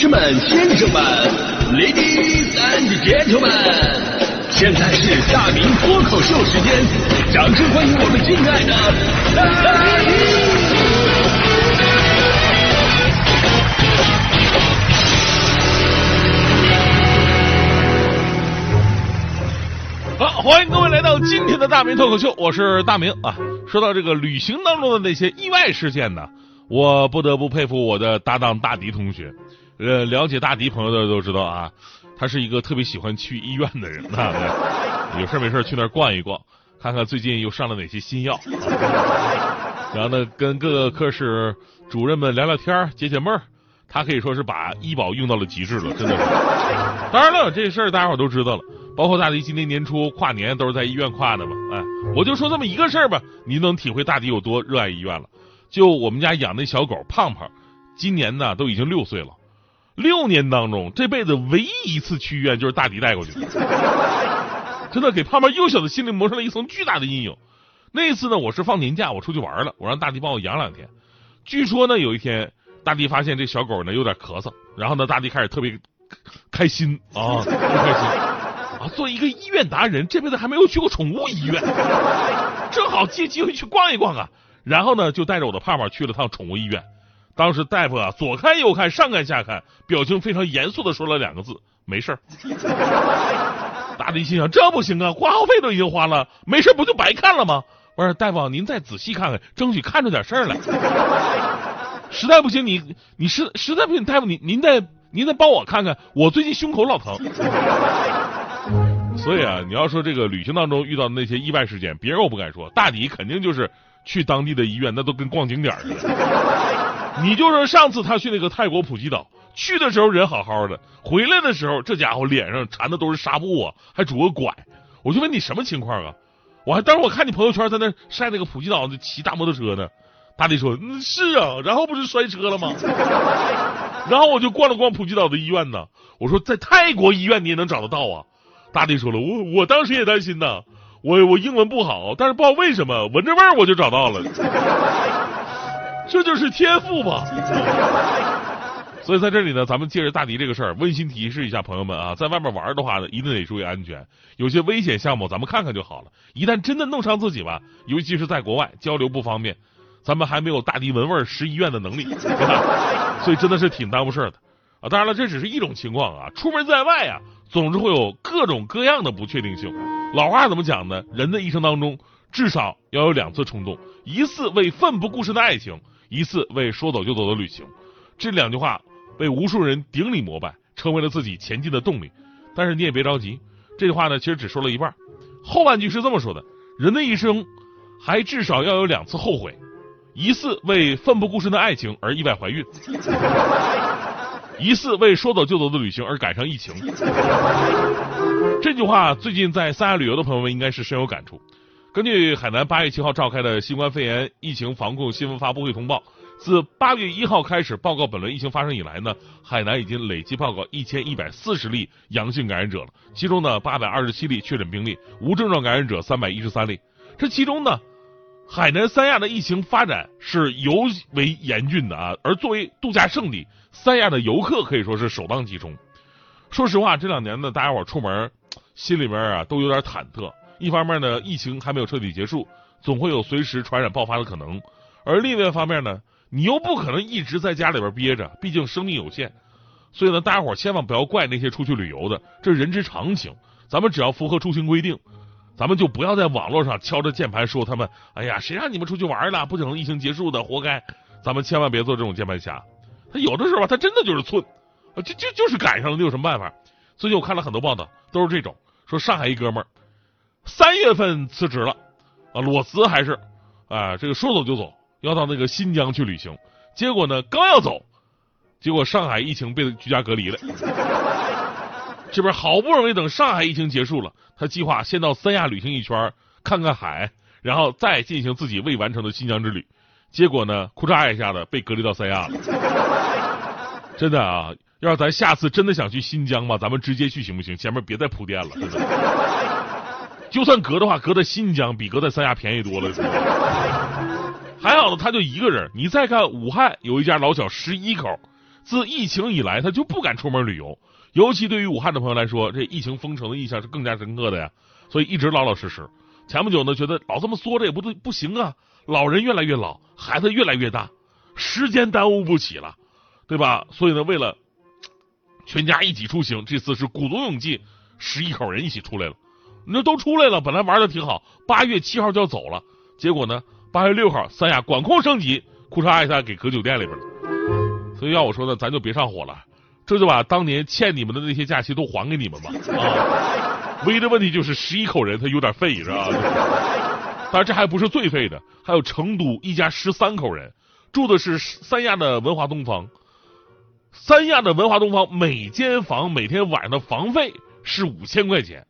士们、先生们，Ladies and Gentlemen，现在是大明脱口秀时间，掌声欢迎我们敬爱的大明！好，欢迎各位来到今天的大明脱口秀，我是大明啊。说到这个旅行当中的那些意外事件呢，我不得不佩服我的搭档大迪同学。呃，了解大迪朋友的都知道啊，他是一个特别喜欢去医院的人啊，有事没事去那儿逛一逛，看看最近又上了哪些新药，然后呢，跟各个科室主任们聊聊天解解闷儿。他可以说是把医保用到了极致了，真的是。当然了，这事儿大家伙都知道了，包括大迪今年年初跨年都是在医院跨的嘛。哎，我就说这么一个事儿吧，你能体会大迪有多热爱医院了。就我们家养那小狗胖胖，今年呢都已经六岁了。六年当中，这辈子唯一一次去医院就是大迪带过去 的，真的给胖胖幼小的心灵蒙上了一层巨大的阴影。那一次呢，我是放年假，我出去玩了，我让大迪帮我养两天。据说呢，有一天大迪发现这小狗呢有点咳嗽，然后呢，大迪开始特别开心啊，特别开心啊。作为一个医院达人，这辈子还没有去过宠物医院，正好借机会去逛一逛啊。然后呢，就带着我的胖胖去了趟宠物医院。当时大夫啊，左看右看，上看下看，表情非常严肃的说了两个字：“没事儿。”大迪心想：这不行啊，挂号费都已经花了，没事不就白看了吗？我说大夫，您再仔细看看，争取看出点事儿来。实在不行，你你实实在不行，大夫您您再您再帮我看看，我最近胸口老疼。所以啊，你要说这个旅行当中遇到的那些意外事件，别人我不敢说，大迪肯定就是去当地的医院，那都跟逛景点似的。你就说上次他去那个泰国普吉岛，去的时候人好好的，回来的时候这家伙脸上缠的都是纱布啊，还拄个拐。我就问你什么情况啊？我还当时我看你朋友圈在那晒那个普吉岛骑大摩托车呢。大弟说嗯是啊，然后不是摔车了吗？然后我就逛了逛普吉岛的医院呢。我说在泰国医院你也能找得到啊？大弟说了我我当时也担心呢，我我英文不好，但是不知道为什么闻着味儿我就找到了。这就是天赋吧。所以在这里呢，咱们借着大迪这个事儿，温馨提示一下朋友们啊，在外面玩的话呢，一定得注意安全。有些危险项目，咱们看看就好了。一旦真的弄伤自己吧，尤其是在国外交流不方便，咱们还没有大迪闻味识医院的能力，对吧？所以真的是挺耽误事儿的啊。当然了，这只是一种情况啊。出门在外啊，总是会有各种各样的不确定性。老话怎么讲呢？人的一生当中，至少要有两次冲动，一次为奋不顾身的爱情。一次为说走就走的旅行，这两句话被无数人顶礼膜拜，成为了自己前进的动力。但是你也别着急，这句话呢，其实只说了一半。后半句是这么说的：人的一生还至少要有两次后悔，一次为奋不顾身的爱情而意外怀孕，一次为说走就走的旅行而赶上疫情。这句话最近在三亚旅游的朋友们应该是深有感触。根据海南八月七号召开的新冠肺炎疫情防控新闻发布会通报，自八月一号开始报告本轮疫情发生以来呢，海南已经累计报告一千一百四十例阳性感染者了，其中呢八百二十七例确诊病例，无症状感染者三百一十三例。这其中呢，海南三亚的疫情发展是尤为严峻的啊，而作为度假胜地，三亚的游客可以说是首当其冲。说实话，这两年呢，大家伙出门心里边啊都有点忐忑。一方面呢，疫情还没有彻底结束，总会有随时传染爆发的可能；而另外一方面呢，你又不可能一直在家里边憋着，毕竟生命有限。所以呢，大家伙千万不要怪那些出去旅游的，这人之常情。咱们只要符合出行规定，咱们就不要在网络上敲着键盘说他们，哎呀，谁让你们出去玩了？不可能疫情结束的，活该！咱们千万别做这种键盘侠。他有的时候吧，他真的就是寸，就就就是赶上了，你有什么办法？最近我看了很多报道，都是这种，说上海一哥们儿。三月份辞职了，啊，裸辞还是，啊，这个说走就走，要到那个新疆去旅行。结果呢，刚要走，结果上海疫情被居家隔离了。这边好不容易等上海疫情结束了，他计划先到三亚旅行一圈，看看海，然后再进行自己未完成的新疆之旅。结果呢，裤衩一下子被隔离到三亚了。真的啊，要是咱下次真的想去新疆吧，咱们直接去行不行？前面别再铺垫了，真的。就算隔的话，隔在新疆比隔在三亚便宜多了。还好呢，他就一个人。你再看武汉有一家老小十一口，自疫情以来，他就不敢出门旅游。尤其对于武汉的朋友来说，这疫情封城的印象是更加深刻的呀。所以一直老老实实。前不久呢，觉得老这么缩着也不对，不行啊。老人越来越老，孩子越来越大，时间耽误不起了，对吧？所以呢，为了全家一起出行，这次是鼓足勇气，十一口人一起出来了。那都出来了，本来玩的挺好，八月七号就要走了，结果呢，八月六号三亚管控升级，裤衩一下给搁酒店里边了。所以要我说呢，咱就别上火了，这就把当年欠你们的那些假期都还给你们吧。啊，唯一的问题就是十一口人他有点费，是吧？当然这还不是最费的，还有成都一家十三口人住的是三亚的文华东方，三亚的文华东方每间房每天晚上的房费是五千块钱。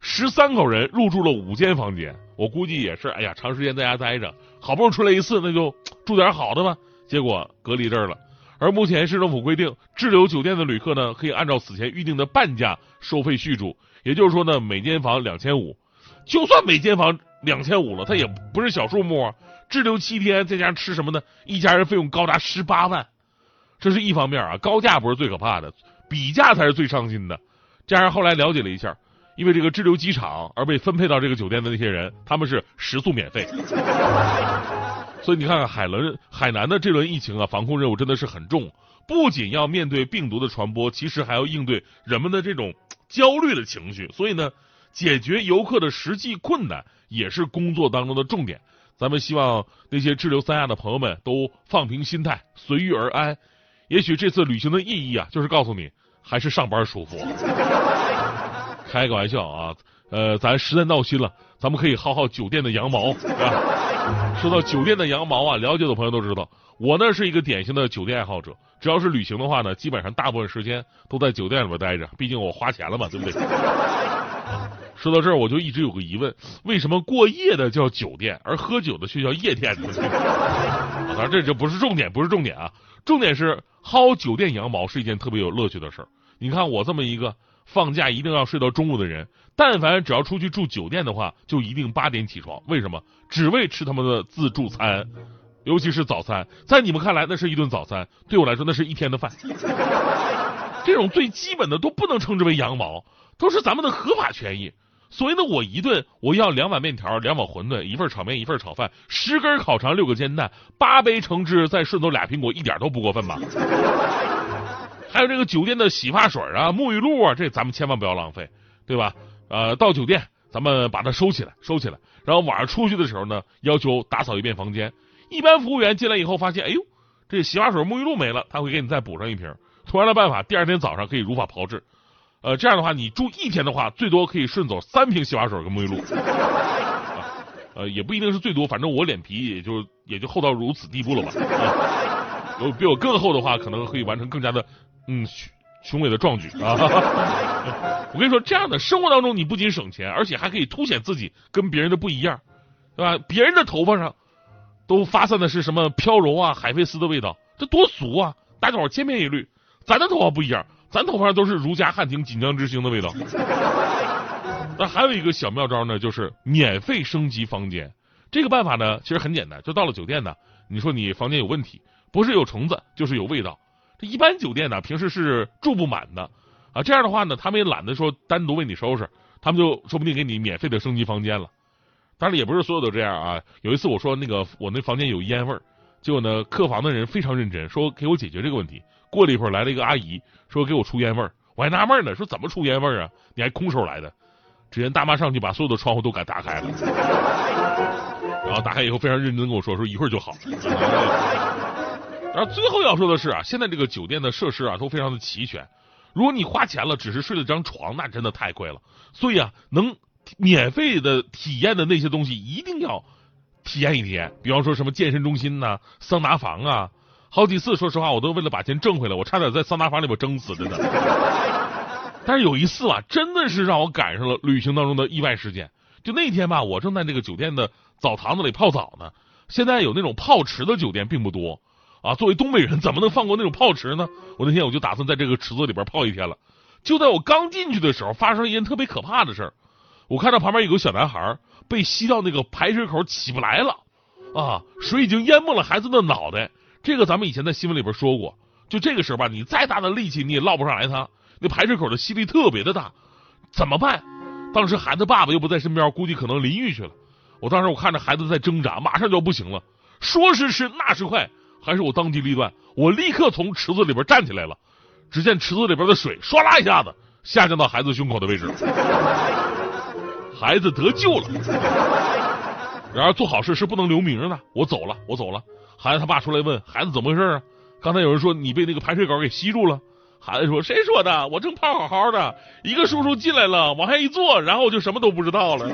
十三口人入住了五间房间，我估计也是，哎呀，长时间在家待着，好不容易出来一次，那就 住点好的吧。结果隔离这儿了。而目前市政府规定，滞留酒店的旅客呢，可以按照此前预定的半价收费续住，也就是说呢，每间房两千五。就算每间房两千五了，它也不是小数目啊。滞留七天，再加上吃什么呢？一家人费用高达十八万。这是一方面啊，高价不是最可怕的，比价才是最伤心的。加上后来了解了一下。因为这个滞留机场而被分配到这个酒店的那些人，他们是食宿免费。所以你看看海伦海南的这轮疫情啊，防控任务真的是很重，不仅要面对病毒的传播，其实还要应对人们的这种焦虑的情绪。所以呢，解决游客的实际困难也是工作当中的重点。咱们希望那些滞留三亚的朋友们都放平心态，随遇而安。也许这次旅行的意义啊，就是告诉你，还是上班舒服。开个玩笑啊，呃，咱实在闹心了，咱们可以薅薅酒店的羊毛，是吧？说到酒店的羊毛啊，了解的朋友都知道，我呢是一个典型的酒店爱好者，只要是旅行的话呢，基本上大部分时间都在酒店里边待着，毕竟我花钱了嘛，对不对？说到这儿，我就一直有个疑问，为什么过夜的叫酒店，而喝酒的却叫夜店呢？当然，这这不是重点，不是重点啊，重点是薅酒店羊毛是一件特别有乐趣的事儿。你看我这么一个。放假一定要睡到中午的人，但凡只要出去住酒店的话，就一定八点起床。为什么？只为吃他们的自助餐，尤其是早餐。在你们看来，那是一顿早餐；对我来说，那是一天的饭。这种最基本的都不能称之为羊毛，都是咱们的合法权益。所以呢，我一顿我要两碗面条，两碗馄饨，一份炒面，一份炒饭，十根烤肠，六个煎蛋，八杯橙汁，再顺走俩苹果，一点都不过分吧？还有这个酒店的洗发水啊、沐浴露啊，这咱们千万不要浪费，对吧？呃，到酒店咱们把它收起来，收起来，然后晚上出去的时候呢，要求打扫一遍房间。一般服务员进来以后发现，哎呦，这洗发水、沐浴露没了，他会给你再补上一瓶。同样的办法，第二天早上可以如法炮制。呃，这样的话，你住一天的话，最多可以顺走三瓶洗发水跟沐浴露。呃，也不一定是最多，反正我脸皮也就也就厚到如此地步了吧。啊有比我更厚的话，可能可以完成更加的。嗯，雄伟的壮举啊！我跟你说，这样的生活当中，你不仅省钱，而且还可以凸显自己跟别人的不一样，对吧？别人的头发上都发散的是什么飘柔啊、海飞丝的味道，这多俗啊！大家伙千篇一律，咱的头发不一样，咱头发上都是儒家汉庭锦江之星的味道。那还有一个小妙招呢，就是免费升级房间。这个办法呢，其实很简单，就到了酒店呢，你说你房间有问题，不是有虫子，就是有味道。一般酒店呢，平时是住不满的，啊，这样的话呢，他们也懒得说单独为你收拾，他们就说不定给你免费的升级房间了。当然也不是所有都这样啊。有一次我说那个我那房间有烟味儿，结果呢，客房的人非常认真，说给我解决这个问题。过了一会儿来了一个阿姨，说给我出烟味儿，我还纳闷呢，说怎么出烟味儿啊？你还空手来的？只见大妈上去把所有的窗户都给打开了，然后打开以后非常认真跟我说，说一会儿就好。然后最后要说的是啊，现在这个酒店的设施啊都非常的齐全。如果你花钱了，只是睡了张床，那真的太贵了。所以啊，能免费的体验的那些东西一定要体验一体验。比方说什么健身中心呐、桑拿房啊，好几次说实话我都为了把钱挣回来，我差点在桑拿房里边蒸死，真的。但是有一次啊，真的是让我赶上了旅行当中的意外事件。就那天吧，我正在那个酒店的澡堂子里泡澡呢。现在有那种泡池的酒店并不多。啊，作为东北人，怎么能放过那种泡池呢？我那天我就打算在这个池子里边泡一天了。就在我刚进去的时候，发生一件特别可怕的事儿。我看到旁边有个小男孩被吸到那个排水口起不来了，啊，水已经淹没了孩子的脑袋。这个咱们以前在新闻里边说过。就这个时候吧，你再大的力气你也捞不上来他，那排水口的吸力特别的大，怎么办？当时孩子爸爸又不在身边，估计可能淋浴去了。我当时我看着孩子在挣扎，马上就要不行了，说时迟那时快，还是我当机立断，我立刻从池子里边站起来了。只见池子里边的水唰啦一下子下降到孩子胸口的位置，孩子得救了。然而做好事是不能留名的，我走了，我走了。孩子他爸出来问孩子怎么回事啊？刚才有人说你被那个排水管给吸住了。孩子说谁说的？我正泡好好的，一个叔叔进来了，往下一坐，然后我就什么都不知道了。